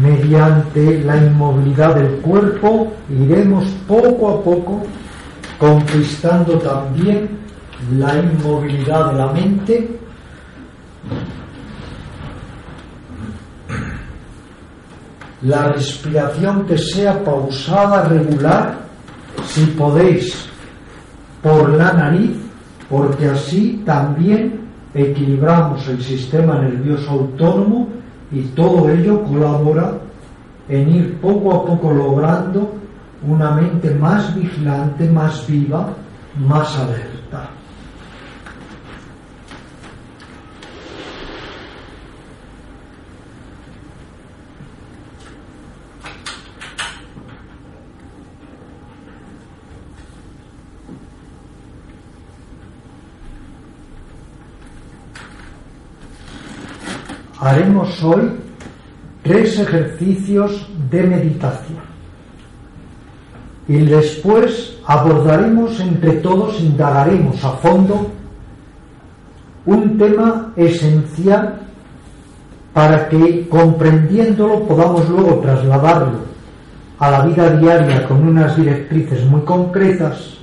Mediante la inmovilidad del cuerpo iremos poco a poco conquistando también la inmovilidad de la mente. La respiración que sea pausada, regular, si podéis, por la nariz, porque así también equilibramos el sistema nervioso autónomo y todo ello colabora en ir poco a poco logrando una mente más vigilante, más viva, más alerta. Hoy tres ejercicios de meditación. Y después abordaremos entre todos, indagaremos a fondo un tema esencial para que comprendiéndolo podamos luego trasladarlo a la vida diaria con unas directrices muy concretas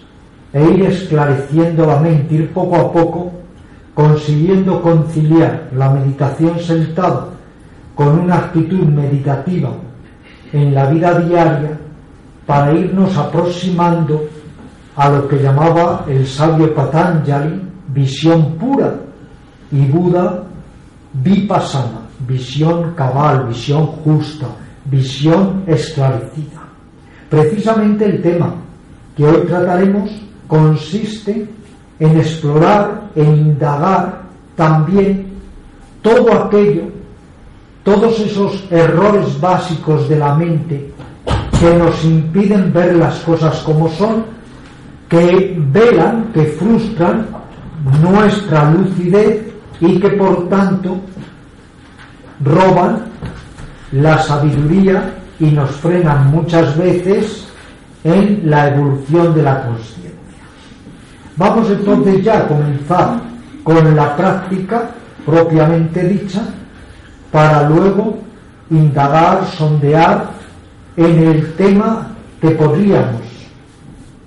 e ir esclareciendo la mente, ir poco a poco consiguiendo conciliar la meditación sentada con una actitud meditativa en la vida diaria para irnos aproximando a lo que llamaba el sabio Patanjali visión pura y Buda vipassana, visión cabal, visión justa, visión esclarecida. Precisamente el tema que hoy trataremos consiste en explorar, en indagar también todo aquello, todos esos errores básicos de la mente que nos impiden ver las cosas como son, que velan, que frustran nuestra lucidez y que por tanto roban la sabiduría y nos frenan muchas veces en la evolución de la conciencia. Vamos entonces ya a comenzar con la práctica propiamente dicha para luego indagar, sondear en el tema que podríamos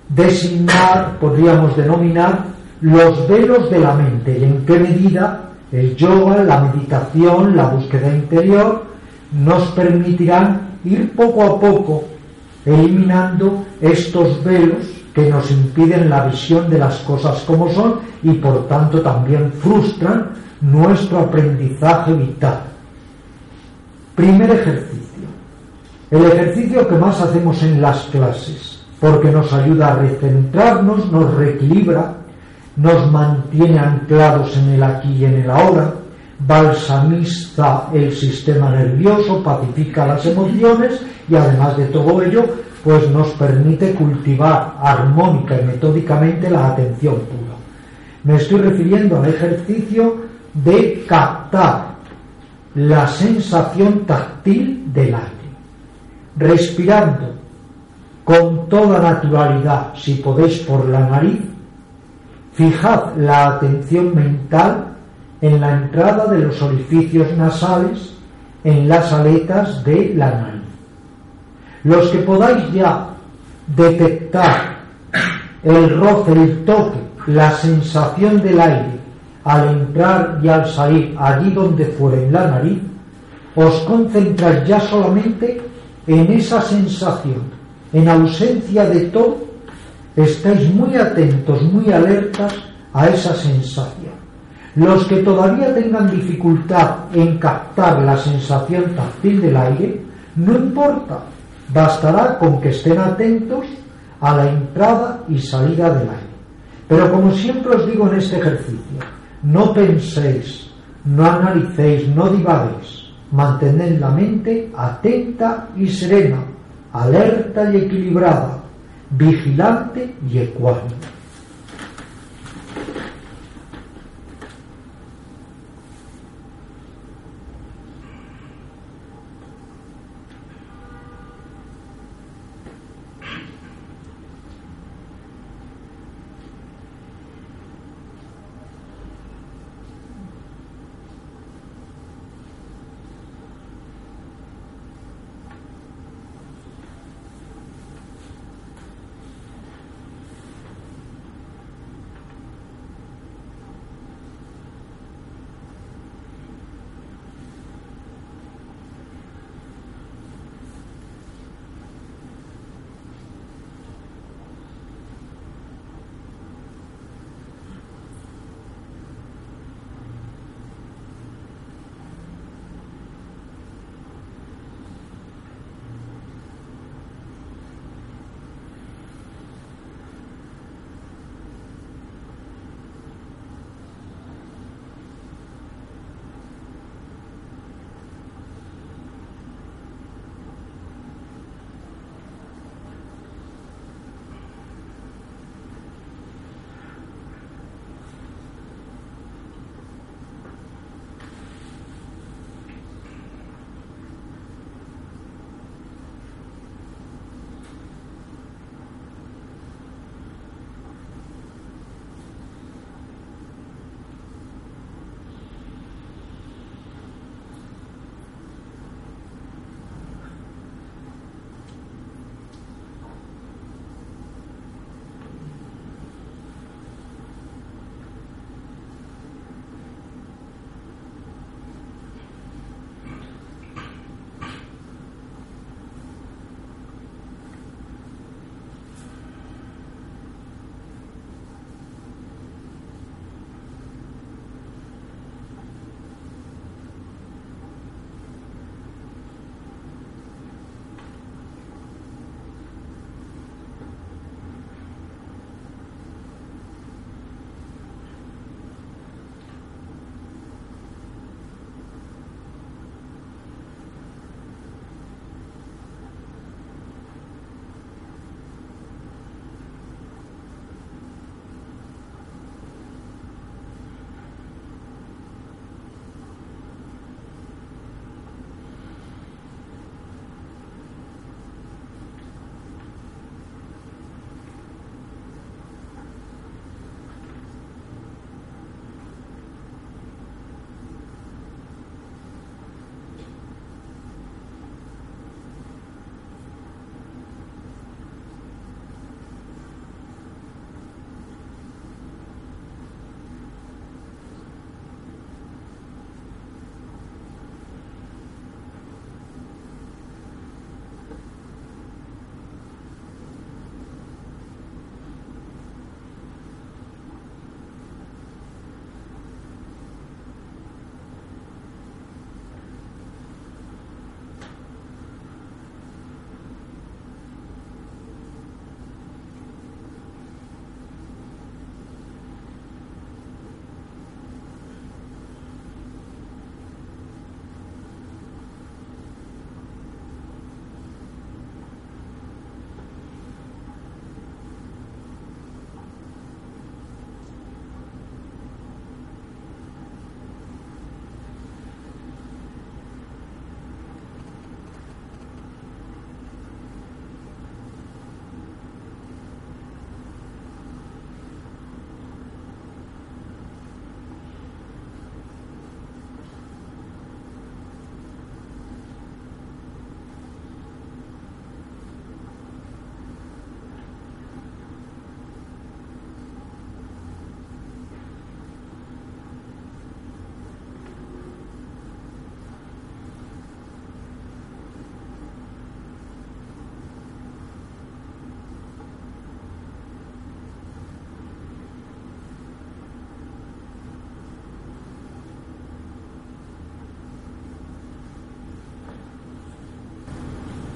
designar, podríamos denominar los velos de la mente y en qué medida el yoga, la meditación, la búsqueda interior nos permitirán ir poco a poco eliminando estos velos que nos impiden la visión de las cosas como son y por tanto también frustran nuestro aprendizaje vital. Primer ejercicio. El ejercicio que más hacemos en las clases, porque nos ayuda a recentrarnos, nos reequilibra, nos mantiene anclados en el aquí y en el ahora, balsamiza el sistema nervioso, pacifica las emociones y además de todo ello pues nos permite cultivar armónica y metódicamente la atención pura. Me estoy refiriendo al ejercicio de captar la sensación táctil del aire, respirando con toda naturalidad, si podéis por la nariz, fijad la atención mental en la entrada de los orificios nasales en las aletas de la nariz. Los que podáis ya detectar el roce, el toque, la sensación del aire al entrar y al salir allí donde fuera en la nariz, os concentráis ya solamente en esa sensación. En ausencia de todo, estáis muy atentos, muy alertas a esa sensación. Los que todavía tengan dificultad en captar la sensación táctil del aire, no importa, Bastará con que estén atentos a la entrada y salida del aire. Pero como siempre os digo en este ejercicio, no penséis, no analicéis, no divaguéis, mantened la mente atenta y serena, alerta y equilibrada, vigilante y ecuánime.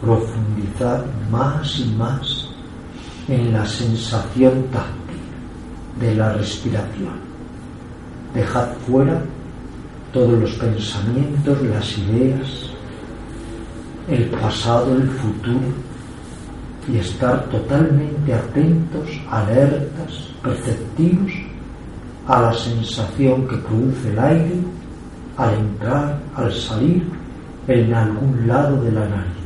Profundizar más y más en la sensación táctil de la respiración. Dejad fuera todos los pensamientos, las ideas, el pasado, el futuro, y estar totalmente atentos, alertas, perceptivos a la sensación que produce el aire al entrar, al salir en algún lado de la nariz.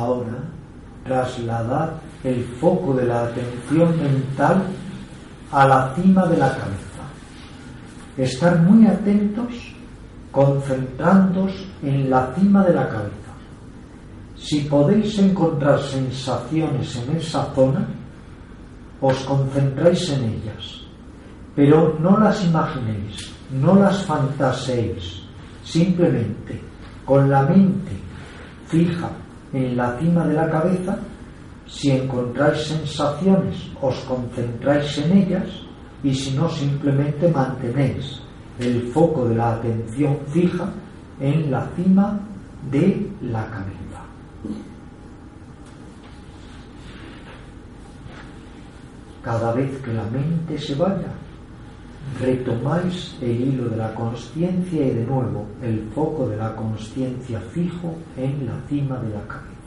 Ahora, trasladar el foco de la atención mental a la cima de la cabeza. Estar muy atentos, concentrándoos en la cima de la cabeza. Si podéis encontrar sensaciones en esa zona, os concentráis en ellas, pero no las imaginéis, no las fantaseéis, simplemente con la mente fija en la cima de la cabeza, si encontráis sensaciones, os concentráis en ellas y si no, simplemente mantenéis el foco de la atención fija en la cima de la cabeza. Cada vez que la mente se vaya, retomáis el hilo de la conciencia y de nuevo el foco de la conciencia fijo en la cima de la cabeza.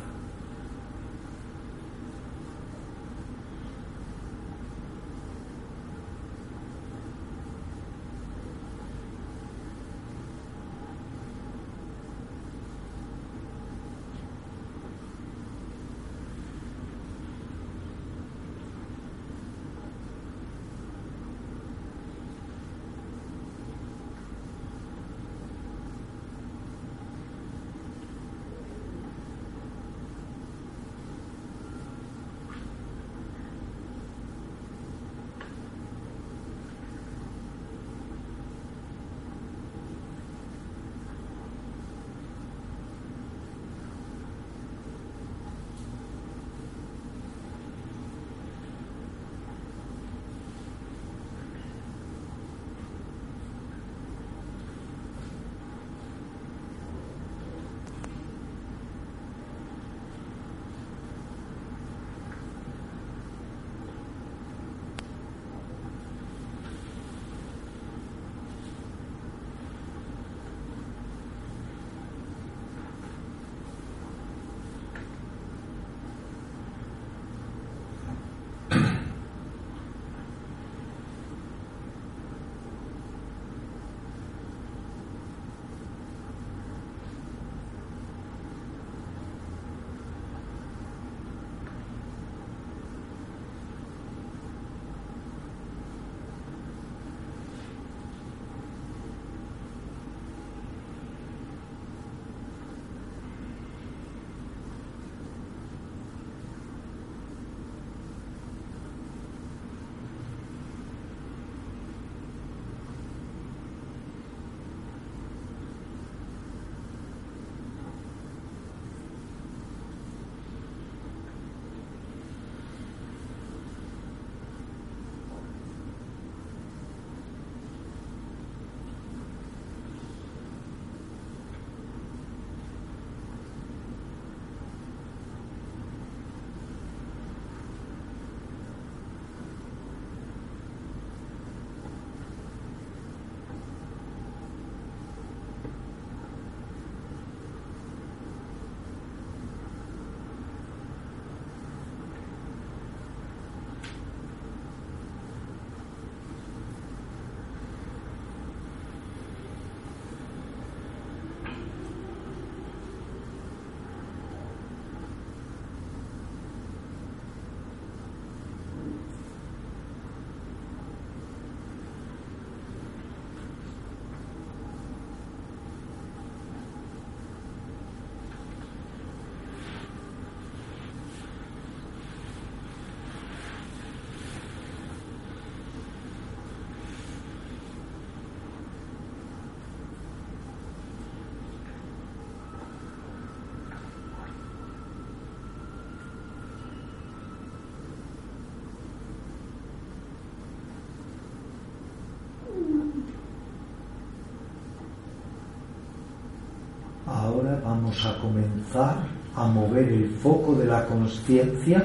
Vamos a comenzar a mover el foco de la conciencia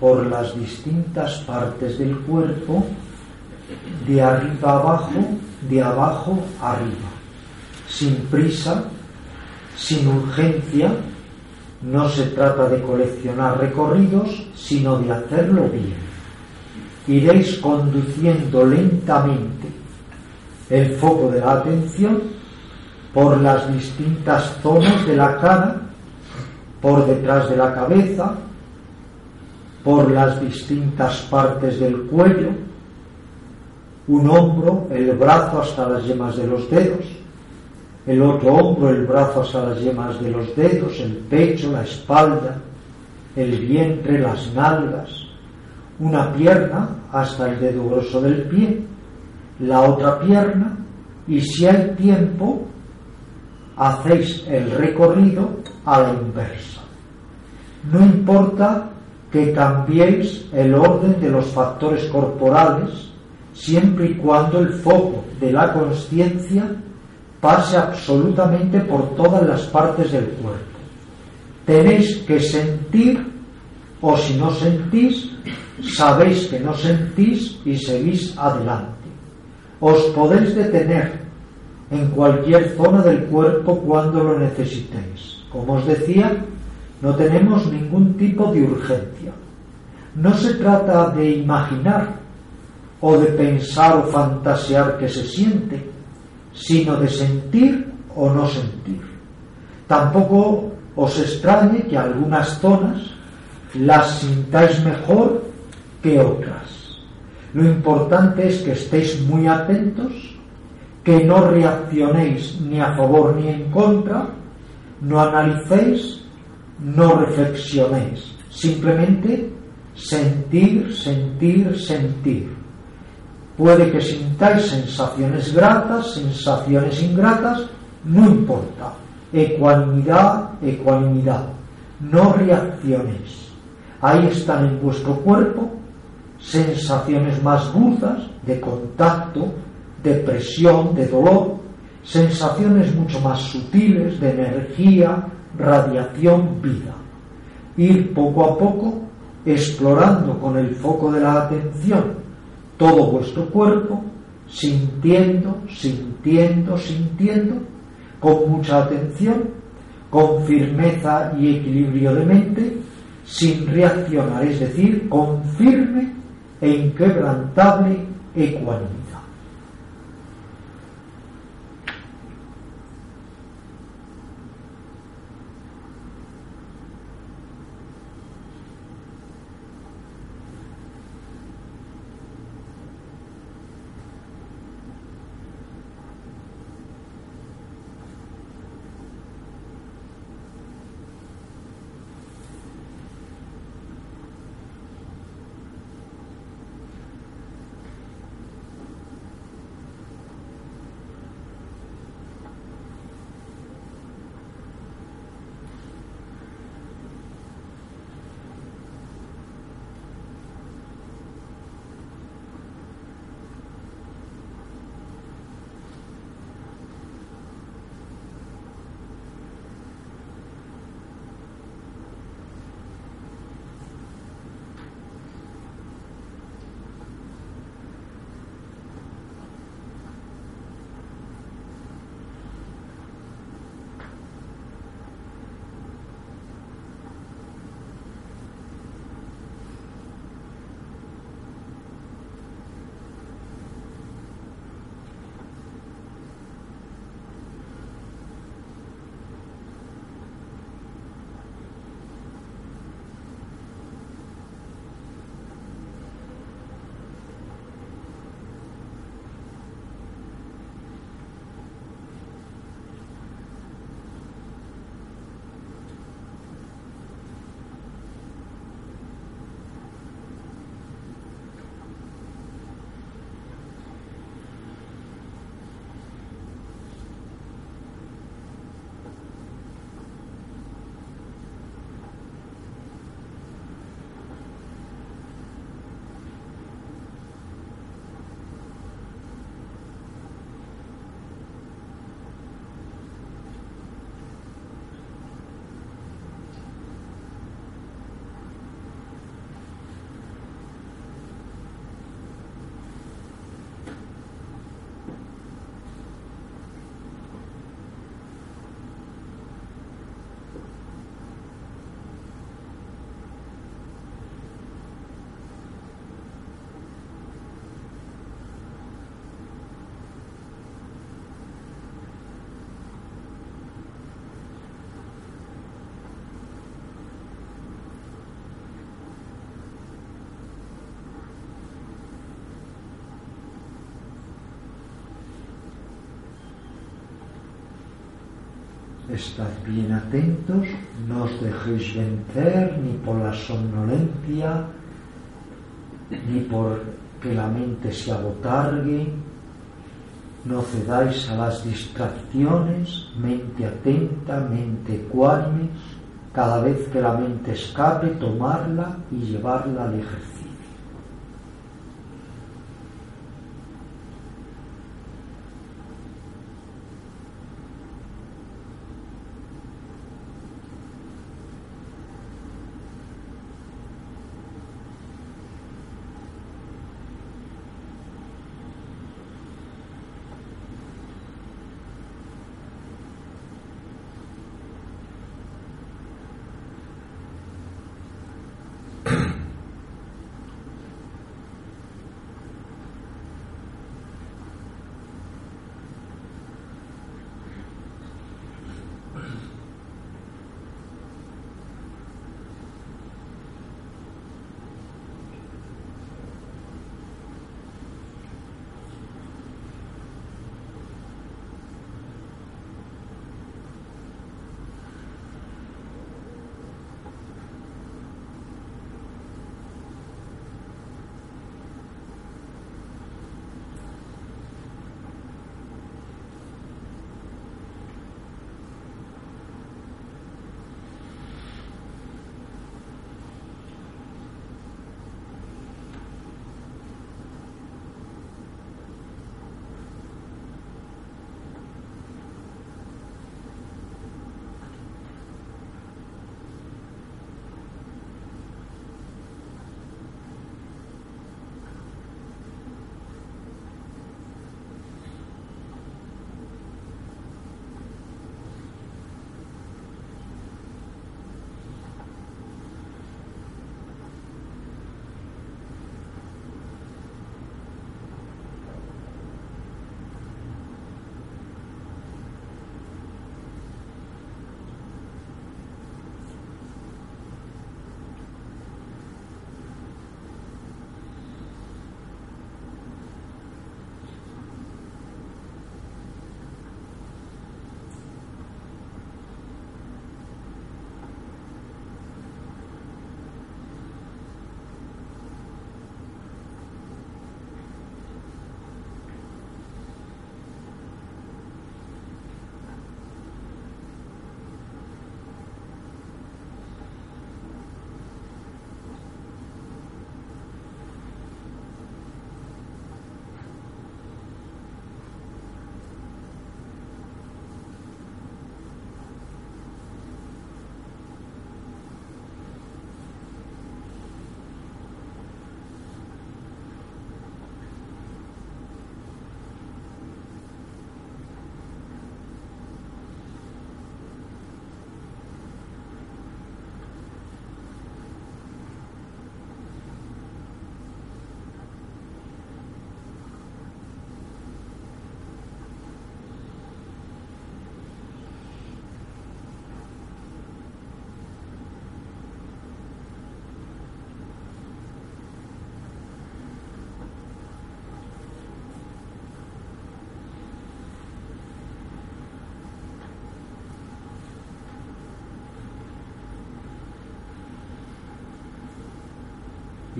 por las distintas partes del cuerpo, de arriba abajo, de abajo arriba, sin prisa, sin urgencia, no se trata de coleccionar recorridos, sino de hacerlo bien. Iréis conduciendo lentamente el foco de la atención por las distintas zonas de la cara, por detrás de la cabeza, por las distintas partes del cuello, un hombro, el brazo hasta las yemas de los dedos, el otro hombro, el brazo hasta las yemas de los dedos, el pecho, la espalda, el vientre, las nalgas, una pierna hasta el dedo grosso del pie, la otra pierna, y si hay tiempo, hacéis el recorrido a la inversa. No importa que cambiéis el orden de los factores corporales, siempre y cuando el foco de la conciencia pase absolutamente por todas las partes del cuerpo. Tenéis que sentir, o si no sentís, sabéis que no sentís y seguís adelante. Os podéis detener en cualquier zona del cuerpo cuando lo necesitéis. Como os decía, no tenemos ningún tipo de urgencia. No se trata de imaginar o de pensar o fantasear que se siente, sino de sentir o no sentir. Tampoco os extrañe que algunas zonas las sintáis mejor que otras. Lo importante es que estéis muy atentos, que no reaccionéis ni a favor ni en contra, no analicéis, no reflexionéis, simplemente sentir, sentir, sentir Puede que sintáis sensaciones gratas, sensaciones ingratas, no importa. Ecuanimidad, ecuanimidad. No reacciones. Ahí están en vuestro cuerpo sensaciones más burdas de contacto, de presión, de dolor, sensaciones mucho más sutiles de energía, radiación, vida. Ir poco a poco explorando con el foco de la atención todo vuestro cuerpo, sintiendo, sintiendo, sintiendo, con mucha atención, con firmeza y equilibrio de mente, sin reaccionar, es decir, con firme e inquebrantable ecuanimidad. Estad bien atentos, no os dejéis vencer ni por la somnolencia, ni por que la mente se abotargue, no cedáis a las distracciones, mente atenta, mente ecuánime, cada vez que la mente escape, tomarla y llevarla al ejercicio.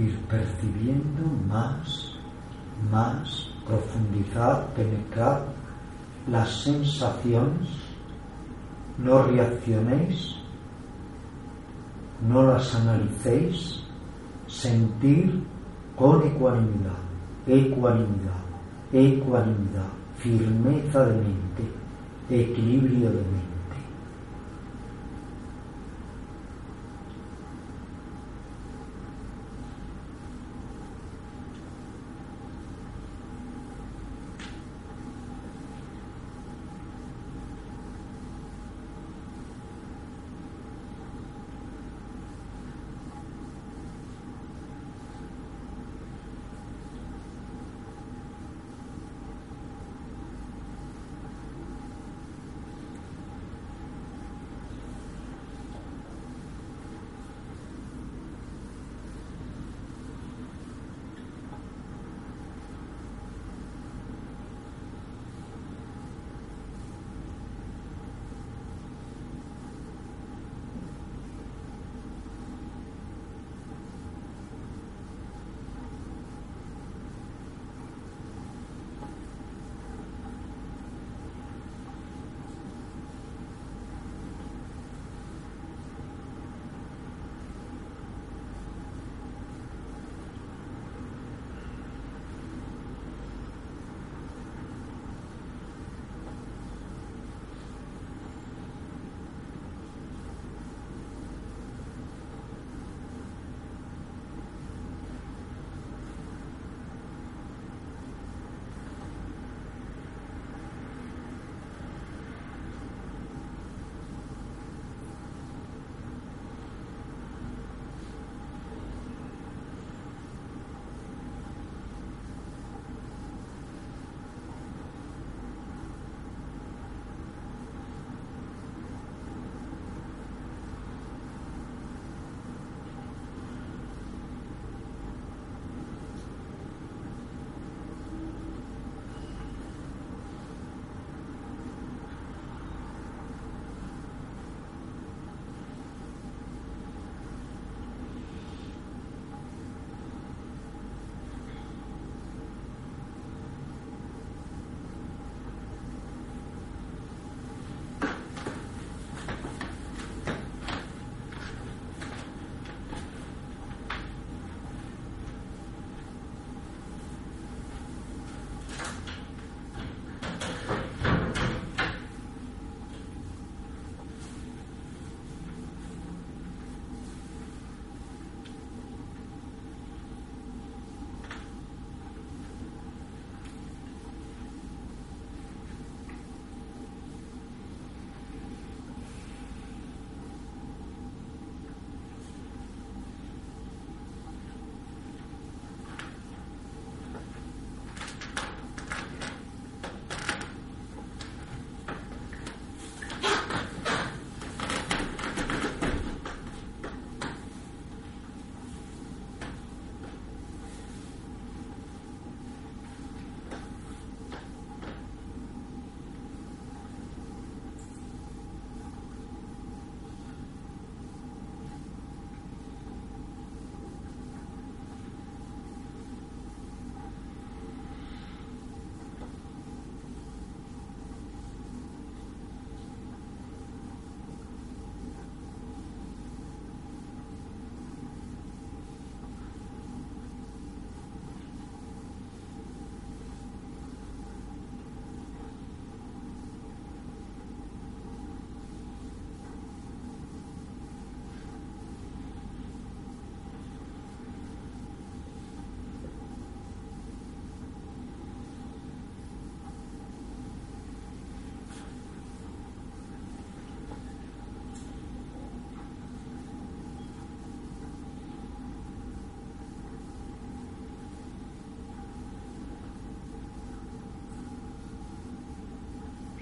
Ir percibiendo más, más, profundizar, penetrar las sensaciones, no reaccionéis, no las analicéis, sentir con ecuanimidad, ecuanimidad, ecuanimidad, firmeza de mente, equilibrio de mente.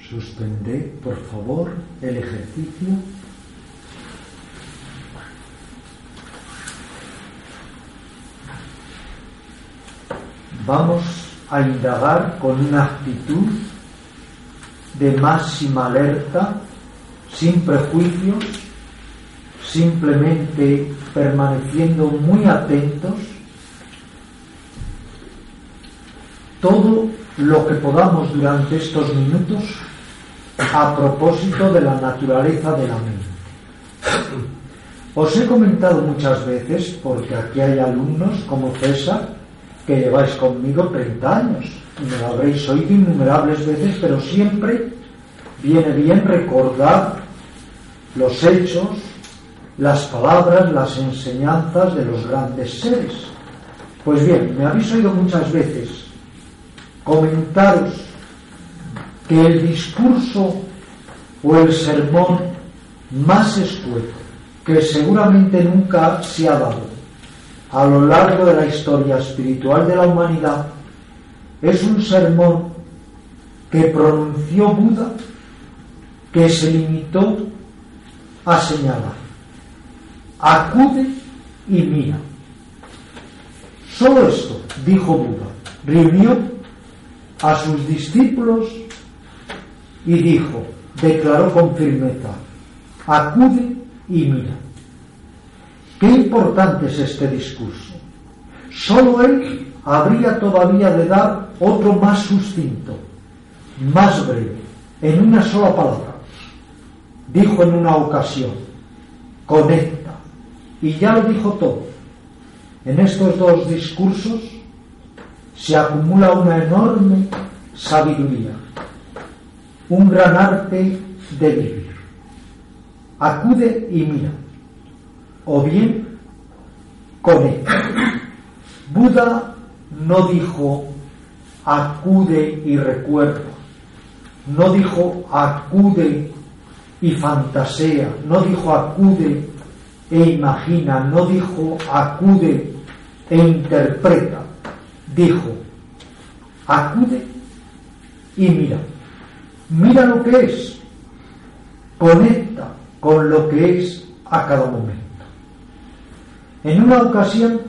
Suspended, por favor, el ejercicio. Vamos a indagar con una actitud de máxima alerta, sin prejuicios, simplemente permaneciendo muy atentos, todo lo que podamos durante estos minutos a propósito de la naturaleza de la mente. Os he comentado muchas veces, porque aquí hay alumnos como César, que lleváis conmigo 30 años, y me lo habréis oído innumerables veces, pero siempre viene bien recordar los hechos, las palabras, las enseñanzas de los grandes seres. Pues bien, me habéis oído muchas veces comentaros que el discurso o el sermón más escueto que seguramente nunca se ha dado a lo largo de la historia espiritual de la humanidad es un sermón que pronunció Buda que se limitó a señalar. Acude y mira. Solo esto, dijo Buda, reunió a sus discípulos y dijo, declaró con firmeza, acude y mira. Qué importante es este discurso. Solo él habría todavía de dar otro más sustinto, más breve, en una sola palabra. Dijo en una ocasión, conecta. Y ya lo dijo todo. En estos dos discursos se acumula una enorme sabiduría, un gran arte de vivir. Acude y mira. O bien conecta. Buda no dijo acude y recuerda, no dijo acude y fantasea, no dijo acude e imagina, no dijo acude e interpreta, dijo acude y mira, mira lo que es, conecta con lo que es a cada momento. En una ocasión,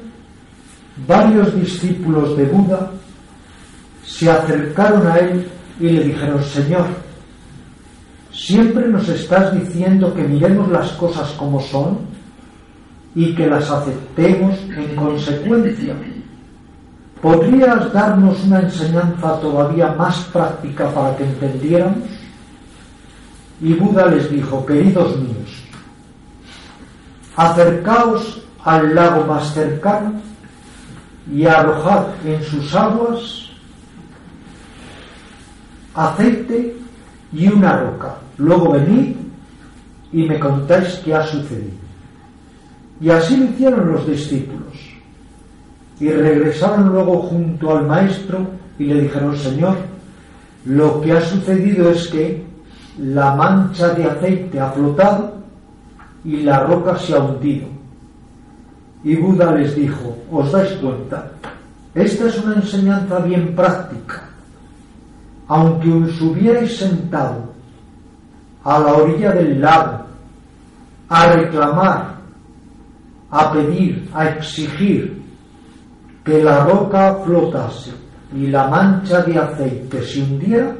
varios discípulos de Buda se acercaron a él y le dijeron, Señor, siempre nos estás diciendo que miremos las cosas como son y que las aceptemos en consecuencia. ¿Podrías darnos una enseñanza todavía más práctica para que entendiéramos? Y Buda les dijo, queridos míos, acercaos al lago más cercano y arrojad en sus aguas aceite y una roca. Luego venid y me contáis qué ha sucedido. Y así lo hicieron los discípulos. Y regresaron luego junto al maestro y le dijeron, Señor, lo que ha sucedido es que la mancha de aceite ha flotado y la roca se ha hundido y Buda les dijo, ¿os dais cuenta? Esta es una enseñanza bien práctica. Aunque os hubierais sentado a la orilla del lago a reclamar, a pedir, a exigir que la roca flotase y la mancha de aceite se hundiera,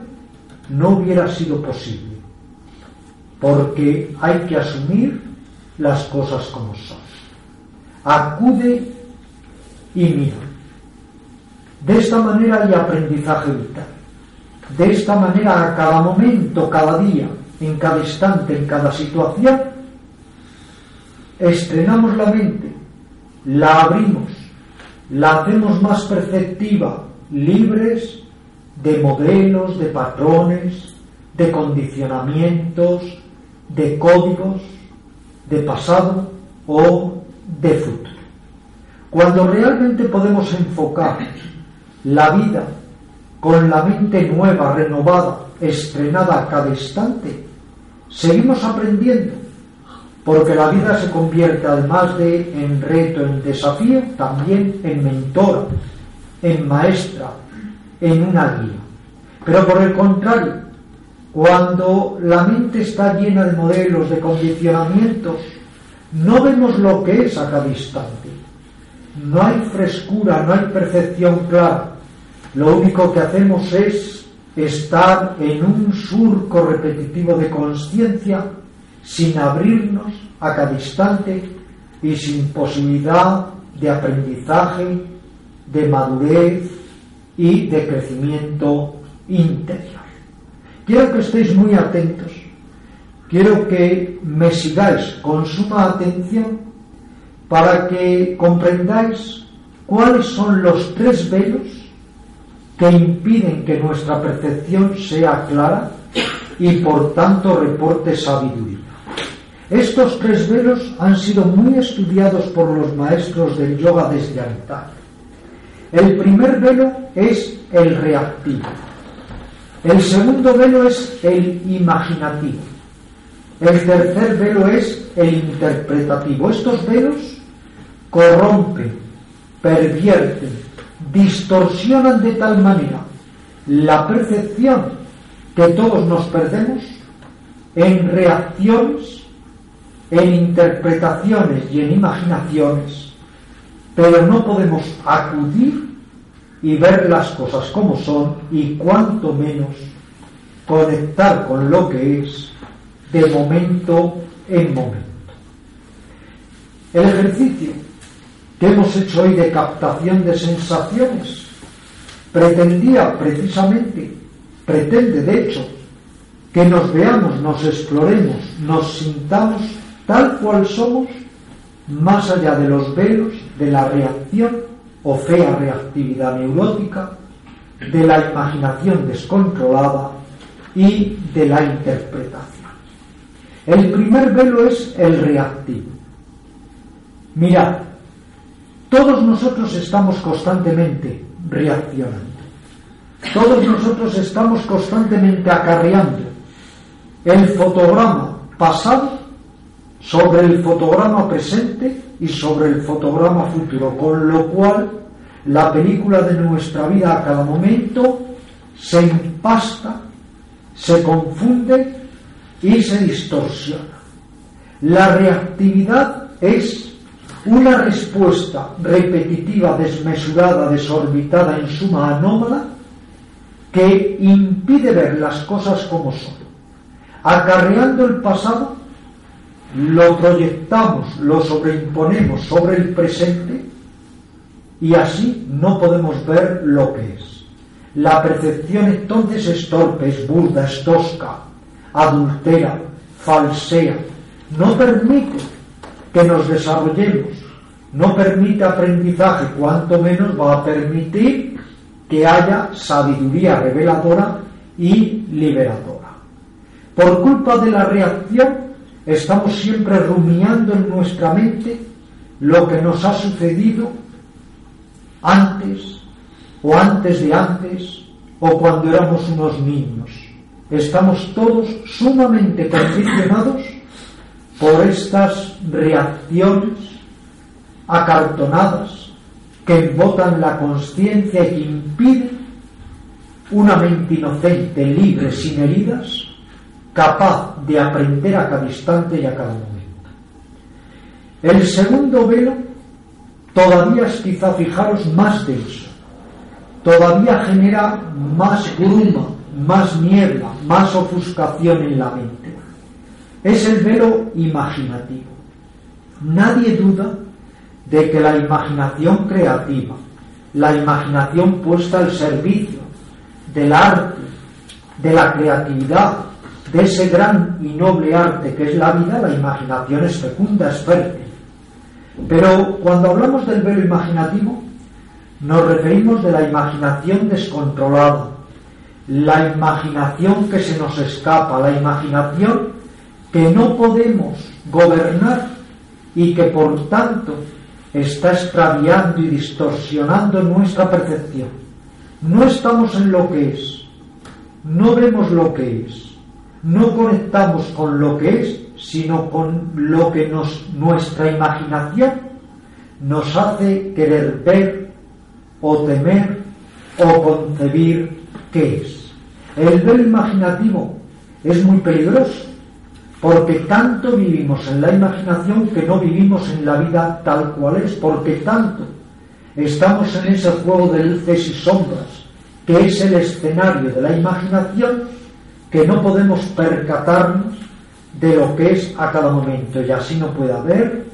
no hubiera sido posible, porque hay que asumir las cosas como son acude y mira. De esta manera hay aprendizaje vital. De esta manera a cada momento, cada día, en cada instante, en cada situación, estrenamos la mente, la abrimos, la hacemos más perceptiva, libres de modelos, de patrones, de condicionamientos, de códigos, de pasado o de futuro. Cuando realmente podemos enfocar la vida con la mente nueva, renovada, estrenada a cada instante, seguimos aprendiendo, porque la vida se convierte además de en reto, en desafío, también en mentora, en maestra, en una guía. Pero por el contrario, Cuando la mente está llena de modelos, de condicionamientos, no vemos lo que es a cada instante. No hay frescura, no hay percepción clara. Lo único que hacemos es estar en un surco repetitivo de conciencia sin abrirnos a cada instante y sin posibilidad de aprendizaje, de madurez y de crecimiento interior. Quiero que estéis muy atentos, quiero que me sigáis con suma atención para que comprendáis cuáles son los tres velos que impiden que nuestra percepción sea clara y por tanto reporte sabiduría. Estos tres velos han sido muy estudiados por los maestros del yoga desde antaño. El primer velo es el reactivo. El segundo velo es el imaginativo. El tercer velo es el interpretativo. Estos velos corrompen, pervierten, distorsionan de tal manera la percepción que todos nos perdemos en reacciones en interpretaciones y en imaginaciones, pero no podemos acudir y ver las cosas como son y cuanto menos conectar con lo que es de momento en momento. El ejercicio que hemos hecho hoy de captación de sensaciones pretendía precisamente, pretende de hecho, que nos veamos, nos exploremos, nos sintamos tal cual somos, más allá de los velos de la reacción o fea reactividad neurótica, de la imaginación descontrolada y de la interpretación. El primer velo es el reactivo. Mirad, todos nosotros estamos constantemente reaccionando. Todos nosotros estamos constantemente acarreando el fotograma pasado sobre el fotograma presente y sobre el fotograma futuro, con lo cual la película de nuestra vida a cada momento se impasta, se confunde y se distorsiona. La reactividad es una respuesta repetitiva, desmesurada, desorbitada, en suma anómala, que impide ver las cosas como son, acarreando el pasado lo proyectamos, lo sobreimponemos sobre el presente y así no podemos ver lo que es. La percepción entonces es torpe, es burda, es tosca, adultera, falsea, no permite que nos desarrollemos, no permite aprendizaje, cuanto menos va a permitir que haya sabiduría reveladora y liberadora. Por culpa de la reacción estamos siempre rumiando en nuestra mente lo que nos ha sucedido antes o antes de antes o cuando éramos unos niños. Estamos todos sumamente condicionados por estas reacciones acartonadas que embotan la conciencia y que impiden una mente inocente, libre, sin heridas, capaz de aprender a cada instante y a cada momento. El segundo velo todavía es quizá, fijaros, más denso, todavía genera más bruma, más niebla, más ofuscación en la mente. Es el velo imaginativo. Nadie duda de que la imaginación creativa, la imaginación puesta al servicio del arte, de la creatividad, de ese gran y noble arte que es la vida, la imaginación es fecunda, es fértil. Pero cuando hablamos del velo imaginativo, nos referimos de la imaginación descontrolada, la imaginación que se nos escapa, la imaginación que no podemos gobernar y que por tanto está extraviando y distorsionando nuestra percepción. No estamos en lo que es, no vemos lo que es no conectamos con lo que es, sino con lo que nos, nuestra imaginación nos hace querer ver o temer o concebir qué es. El velo imaginativo es muy peligroso, porque tanto vivimos en la imaginación que no vivimos en la vida tal cual es, porque tanto estamos en ese juego de luces y sombras, que es el escenario de la imaginación, que no podemos percatarnos de lo que es a cada momento, y así no puede haber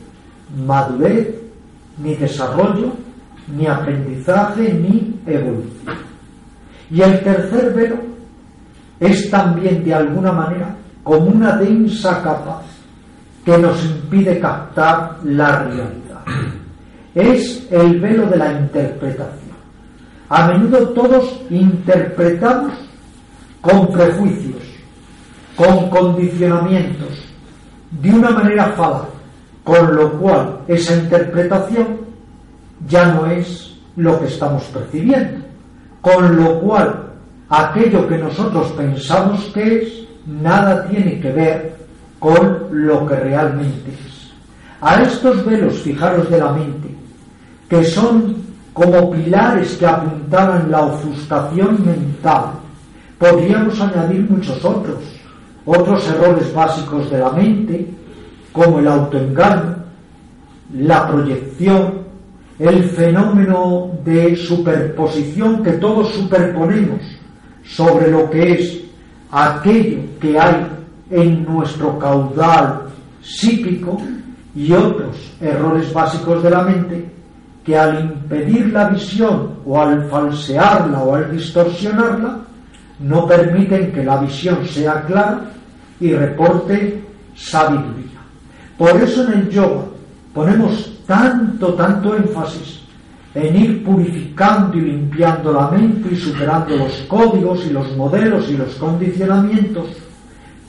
madurez, ni desarrollo, ni aprendizaje, ni evolución. Y el tercer velo es también de alguna manera como una densa capa que nos impide captar la realidad. Es el velo de la interpretación. A menudo todos interpretamos con prejuicios, con condicionamientos, de una manera falaz, con lo cual esa interpretación ya no es lo que estamos percibiendo, con lo cual aquello que nosotros pensamos que es, nada tiene que ver con lo que realmente es. A estos velos, fijaros de la mente, que son como pilares que apuntaban la ofuscación mental, podríamos añadir muchos otros, otros errores básicos de la mente, como el autoengaño, la proyección, el fenómeno de superposición que todos superponemos sobre lo que es aquello que hay en nuestro caudal psíquico y otros errores básicos de la mente que al impedir la visión o al falsearla o al distorsionarla no permiten que la visión sea clara y reporte sabiduría. Por eso en el yoga ponemos tanto, tanto énfasis en ir purificando y limpiando la mente y superando los códigos y los modelos y los condicionamientos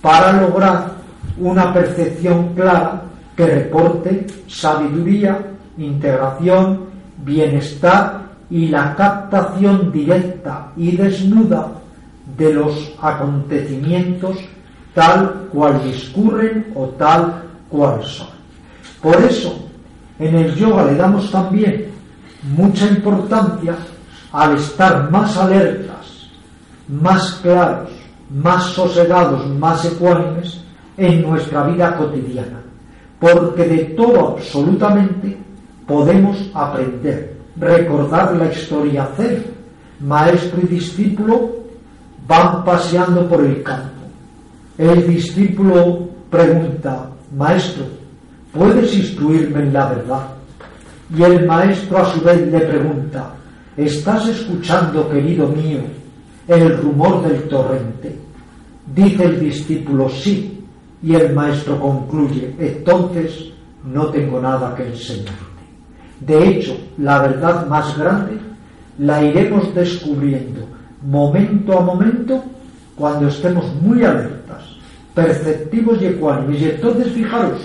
para lograr una percepción clara que reporte sabiduría, integración, bienestar y la captación directa y desnuda de los acontecimientos tal cual discurren o tal cual son. Por eso, en el yoga le damos también mucha importancia al estar más alertas, más claros, más sosegados, más ecuánimes en nuestra vida cotidiana. Porque de todo absolutamente podemos aprender, recordar la historia cero. Maestro y discípulo van paseando por el campo. El discípulo pregunta, Maestro, ¿puedes instruirme en la verdad? Y el maestro a su vez le pregunta, ¿estás escuchando, querido mío, el rumor del torrente? Dice el discípulo, sí. Y el maestro concluye, entonces no tengo nada que enseñarte. De hecho, la verdad más grande la iremos descubriendo momento a momento cuando estemos muy alertas, perceptivos y ecuánimes. Y entonces, fijaros,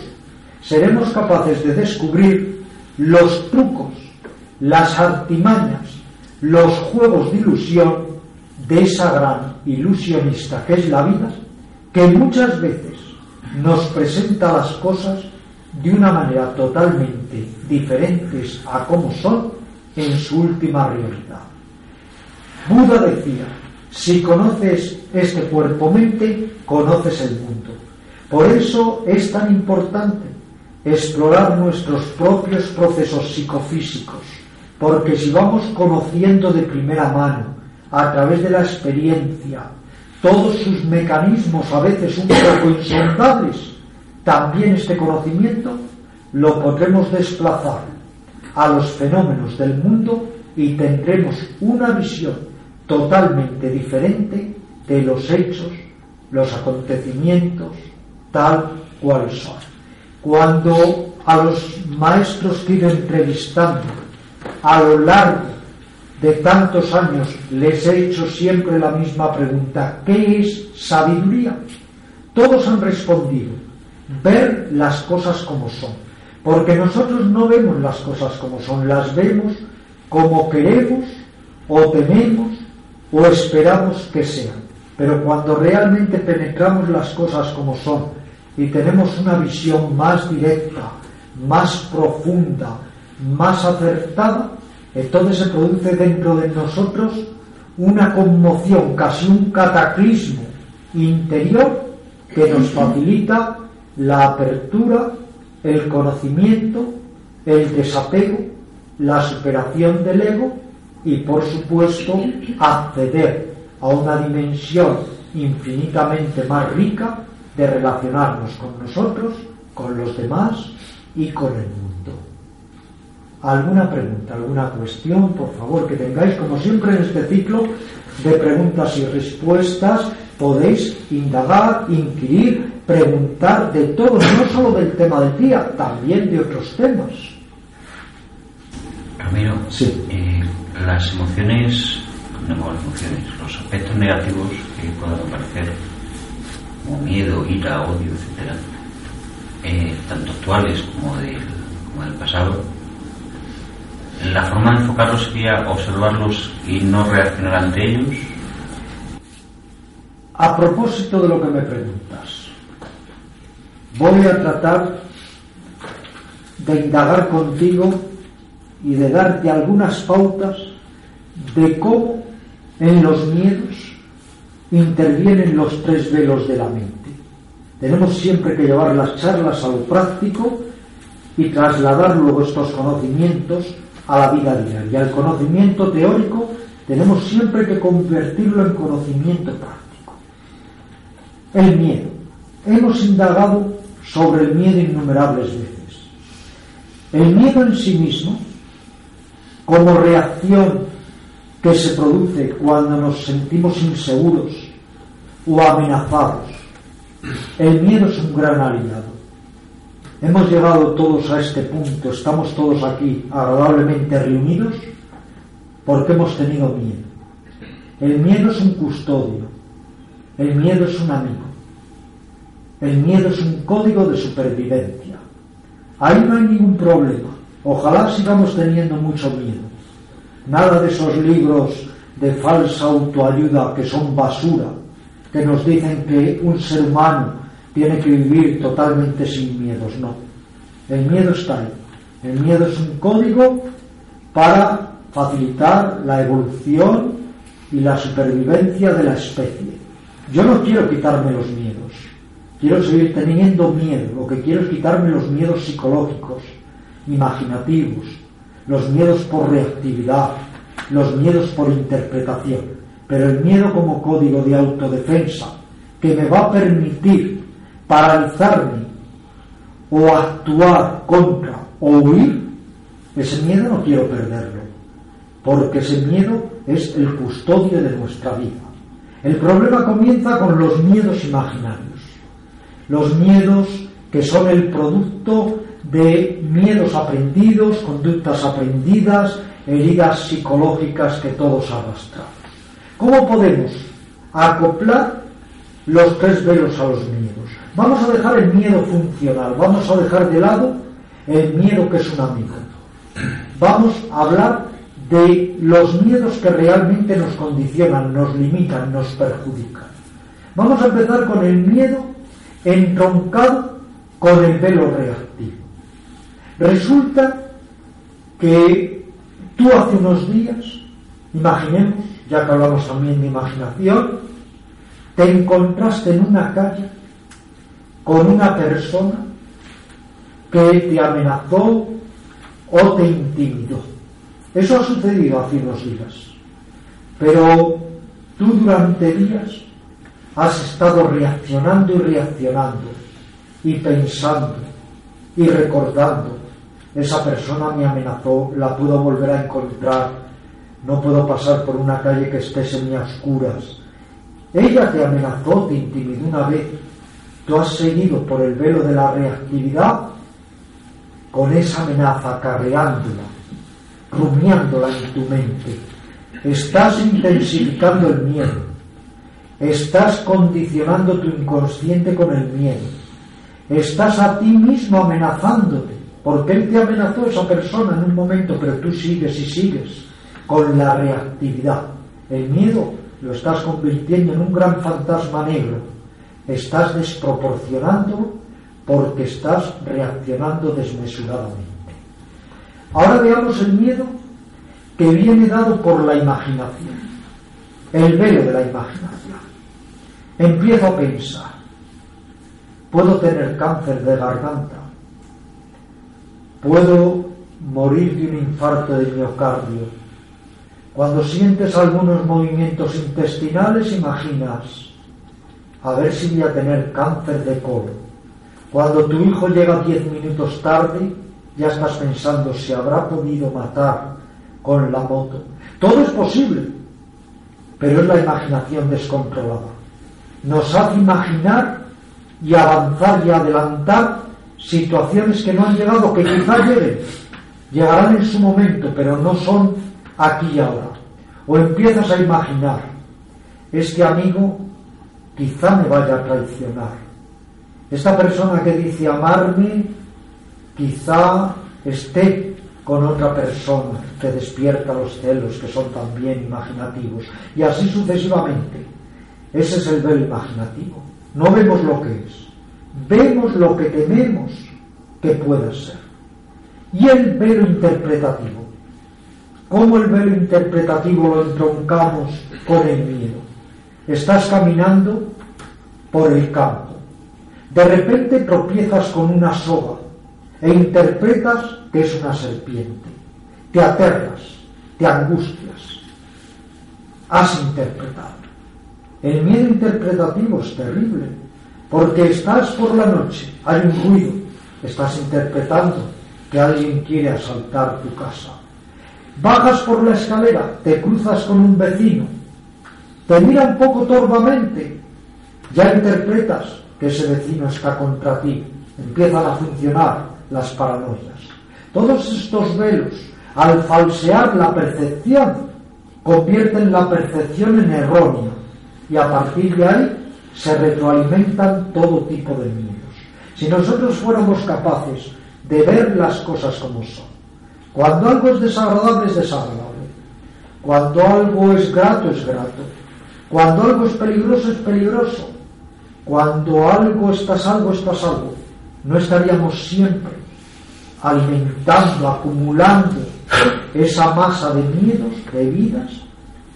seremos capaces de descubrir los trucos, las artimañas, los juegos de ilusión de esa gran ilusionista que es la vida, que muchas veces nos presenta las cosas de una manera totalmente diferentes a como son en su última realidad. Buda decía, si conoces este cuerpo-mente, conoces el mundo. Por eso es tan importante explorar nuestros propios procesos psicofísicos, porque si vamos conociendo de primera mano, a través de la experiencia, todos sus mecanismos a veces un poco insondables, también este conocimiento lo podremos desplazar a los fenómenos del mundo y tendremos una visión totalmente diferente de los hechos, los acontecimientos, tal cual son. Cuando a los maestros que ido entrevistando a lo largo de tantos años les he hecho siempre la misma pregunta, ¿qué es sabiduría? Todos han respondido, ver las cosas como son, porque nosotros no vemos las cosas como son, las vemos como queremos o tememos o esperamos que sean. Pero cuando realmente penetramos las cosas como son, y tenemos una visión más directa, más profunda, más acertada, entonces se produce dentro de nosotros una conmoción, casi un cataclismo interior que nos facilita la apertura, el conocimiento, el desapego, la superación del ego y por supuesto acceder a una dimensión infinitamente más rica de relacionarnos con nosotros, con los demás y con el mundo. ¿Alguna pregunta, alguna cuestión, por favor, que tengáis, como siempre en este ciclo de preguntas y respuestas, podéis indagar, inquirir, preguntar de todo, no solo del tema del día, también de otros temas. Ramiro, sí. Eh, las emociones, no emociones, los aspectos negativos que puedan aparecer, como miedo, ira, odio, etcétera, eh, tanto actuales como del, como del pasado, la forma de enfocarlos sería observarlos y no reaccionar ante ellos. A propósito de lo que me preguntas, voy a tratar de indagar contigo y de darte algunas pautas de cómo en los miedos intervienen los tres velos de la mente. Tenemos siempre que llevar las charlas a lo práctico y trasladar luego estos conocimientos a la vida diaria. El conocimiento teórico tenemos siempre que convertirlo en conocimiento práctico. El miedo. Hemos indagado sobre el miedo innumerables veces. El miedo en sí mismo, como reacción que se produce cuando nos sentimos inseguros o amenazados. El miedo es un gran aliado. Hemos llegado todos a este punto, estamos todos aquí agradablemente reunidos porque hemos tenido miedo. El miedo es un custodio, el miedo es un amigo, el miedo es un código de supervivencia. Ahí no hay ningún problema. Ojalá sigamos teniendo mucho miedo Nada de esos libros de falsa autoayuda que son basura, que nos dicen que un ser humano tiene que vivir totalmente sin miedos. No. El miedo está ahí. El miedo es un código para facilitar la evolución y la supervivencia de la especie. Yo no quiero quitarme los miedos. Quiero seguir teniendo miedo. Lo que quiero es quitarme los miedos psicológicos, imaginativos, los miedos por reactividad, los miedos por interpretación, pero el miedo como código de autodefensa que me va a permitir paralizarme o actuar contra o huir, ese miedo no quiero perderlo, porque ese miedo es el custodio de nuestra vida. El problema comienza con los miedos imaginarios, los miedos que son el producto de miedos aprendidos, conductas aprendidas, heridas psicológicas que todos arrastramos. ¿Cómo podemos acoplar los tres velos a los miedos? Vamos a dejar el miedo funcional, vamos a dejar de lado el miedo que es un amigo. Vamos a hablar de los miedos que realmente nos condicionan, nos limitan, nos perjudican. Vamos a empezar con el miedo entroncado con el velo reactivo. Resulta que tú hace unos días, imaginemos, ya que hablamos también de imaginación, te encontraste en una calle con una persona que te amenazó o te intimidó. Eso ha sucedido hace unos días. Pero tú durante días has estado reaccionando y reaccionando y pensando y recordando esa persona me amenazó, la puedo volver a encontrar, no puedo pasar por una calle que esté semi oscuras. Ella te amenazó, te intimidó una vez, tú has seguido por el velo de la reactividad con esa amenaza, acarreándola, rumiándola en tu mente. Estás intensificando el miedo, estás condicionando tu inconsciente con el miedo, estás a ti mismo amenazándote porque él te amenazó esa persona en un momento, pero tú sigues y sigues con la reactividad. El miedo lo estás convirtiendo en un gran fantasma negro. Estás desproporcionando porque estás reaccionando desmesuradamente. Ahora veamos el miedo que viene dado por la imaginación, el velo de la imaginación. empiezo a pensar, puedo tener cáncer de garganta, puedo morir de un infarto de miocardio. Cuando sientes algunos movimientos intestinales, imaginas, a ver si voy a tener cáncer de colon. Cuando tu hijo llega diez minutos tarde, ya estás pensando si habrá podido matar con la moto. Todo es posible, pero es la imaginación descontrolada. Nos hace imaginar y avanzar y adelantar situaciones que no han llegado, que quizá lleguen, llegarán en su momento, pero no son aquí y ahora. O empiezas a imaginar, este amigo quizá me vaya a traicionar. Esta persona que dice amarme, quizá esté con otra persona que despierta los celos que son también imaginativos. Y así sucesivamente. Ese es el velo imaginativo. No vemos lo que es, vemos lo que tememos que pueda ser. Y el velo interpretativo. ¿Cómo el velo interpretativo lo entroncamos con el miedo? Estás caminando por el campo. De repente tropiezas con una soga e interpretas que es una serpiente. Te aterras, te angustias. Has interpretado. El miedo interpretativo es terrible, porque estás por la noche, hay un ruido, estás interpretando que alguien quiere asaltar tu casa. Bajas por la escalera, te cruzas con un vecino, te mira un poco torvamente, ya interpretas que ese vecino está contra ti, empiezan a funcionar las paranoias. Todos estos velos, al falsear la percepción, convierten la percepción en errónea. Y a partir de ahí se retroalimentan todo tipo de miedos. Si nosotros fuéramos capaces de ver las cosas como son, cuando algo es desagradable es desagradable, cuando algo es grato es grato, cuando algo es peligroso es peligroso, cuando algo está salvo está salvo, no estaríamos siempre alimentando, acumulando esa masa de miedos debidas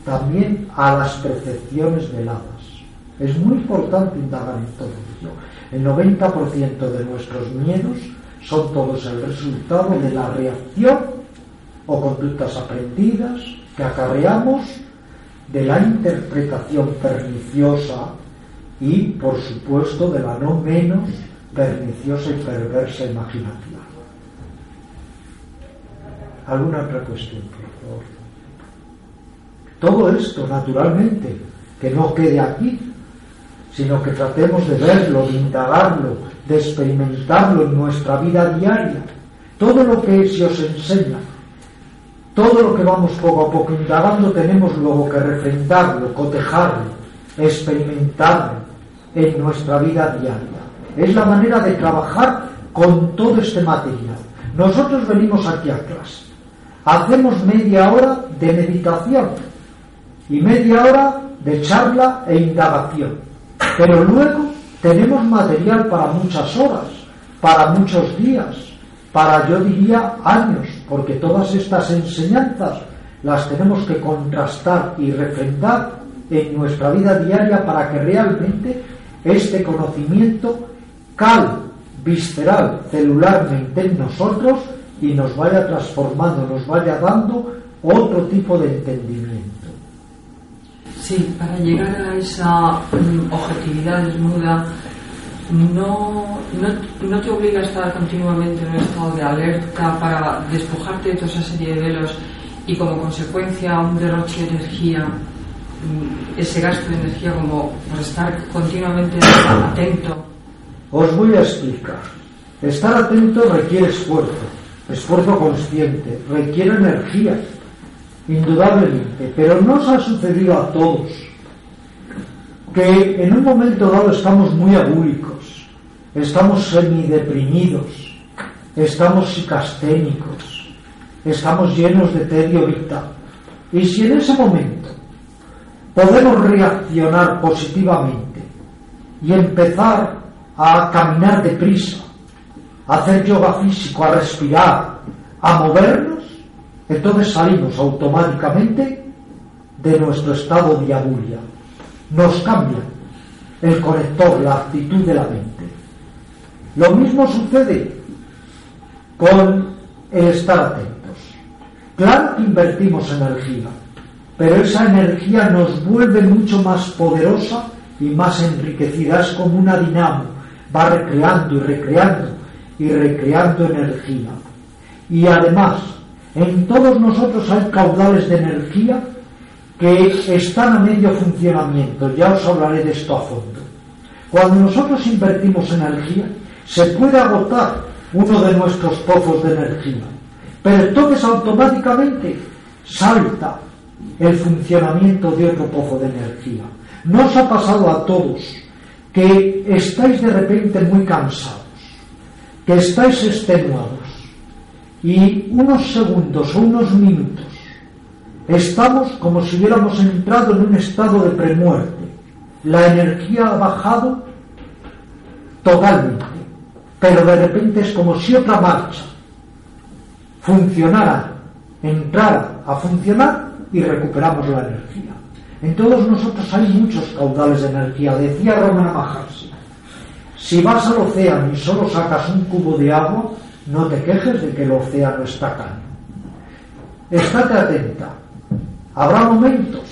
también a las percepciones veladas. Es muy importante indagar en todo ello. El 90% de nuestros miedos son todos el resultado de la reacción o conductas aprendidas que acarreamos de la interpretación perniciosa y, por supuesto, de la no menos perniciosa y perversa imaginativa. ¿Alguna otra cuestión, por favor? Todo esto, naturalmente, que no quede aquí, sino que tratemos de verlo, de indagarlo, de experimentarlo en nuestra vida diaria. Todo lo que se os enseña, todo lo que vamos poco a poco indagando, tenemos luego que refrendarlo, cotejarlo, experimentarlo en nuestra vida diaria. Es la manera de trabajar con todo este material. Nosotros venimos aquí a clase. Hacemos media hora de meditación y media hora de charla e indagación. Pero luego tenemos material para muchas horas, para muchos días, para yo diría años, porque todas estas enseñanzas las tenemos que contrastar y refrendar en nuestra vida diaria para que realmente este conocimiento cal visceral celularmente en nosotros y nos vaya transformando, nos vaya dando otro tipo de entendimiento. Sí, para llegar a esa mm, objetividad desnuda, no, no, te obliga a estar continuamente en un estado de alerta para despojarte de toda esa serie de velos y como consecuencia un derroche de energía, mm, ese gasto de energía como por estar continuamente atento. Os voy a explicar. Estar atento requiere esfuerzo esfuerzo consciente, requiere energía, indudablemente, pero no os ha sucedido a todos que en un momento dado estamos muy agúlicos, estamos semideprimidos, estamos psicasténicos, estamos llenos de tedio vital. Y si en ese momento podemos reaccionar positivamente y empezar a caminar deprisa, a hacer yoga físico, a respirar, a movernos, entonces salimos automáticamente de nuestro estado de agulia. Nos cambia. el conector, la actitud de la mente. Lo mismo sucede con el estar atentos. Claro que invertimos energía, pero esa energía nos vuelve mucho más poderosa y más enriquecida. Es como una dinamo, va recreando y recreando y recreando energía. Y además, en todos nosotros hay caudales de energía que están a medio funcionamiento. Ya os hablaré de esto a fondo. Cuando nosotros invertimos energía, se puede agotar uno de nuestros pozos de energía, pero entonces automáticamente salta el funcionamiento de otro pozo de energía. ¿No os ha pasado a todos que estáis de repente muy cansados, que estáis extenuados y unos segundos o unos minutos estamos como si hubiéramos entrado en un estado de premuerte? La energía ha bajado totalmente, pero de repente es como si otra marcha funcionara, entrara a funcionar y recuperamos la energía. En todos nosotros hay muchos caudales de energía. Decía Romana Maharshi, si vas al océano y solo sacas un cubo de agua, no te quejes de que el océano está calmo. Estate atenta. Habrá momentos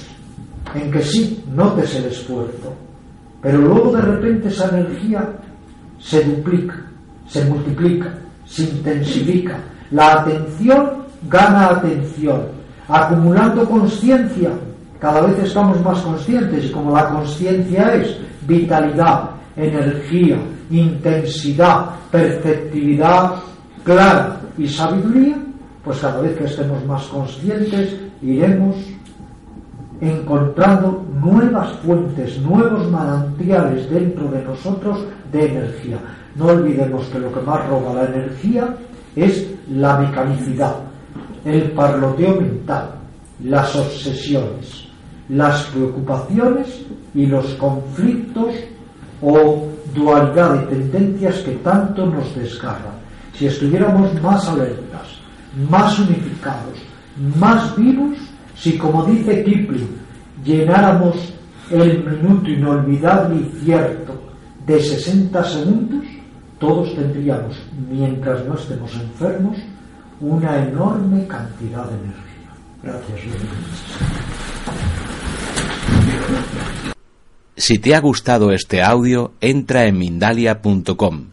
en que sí notes el esfuerzo, pero luego de repente esa energía se duplica, se multiplica, se intensifica. La atención gana atención, acumulando conciencia. Cada vez estamos más conscientes y como la conciencia es vitalidad, energía, intensidad, perceptividad clara y sabiduría, pues cada vez que estemos más conscientes iremos encontrando nuevas fuentes, nuevos manantiales dentro de nosotros de energía. No olvidemos que lo que más roba la energía es la mecanicidad, el parloteo mental, las obsesiones, las preocupaciones y los conflictos o dualidad de tendencias que tanto nos desgarran. Si estuviéramos más alertas, más unificados, más vivos, si como dice Kipling, llenáramos el minuto inolvidable y cierto de 60 segundos, todos tendríamos, mientras no estemos enfermos, una enorme cantidad de energía. Gracias. Si te ha gustado este audio, entra en Mindalia.com.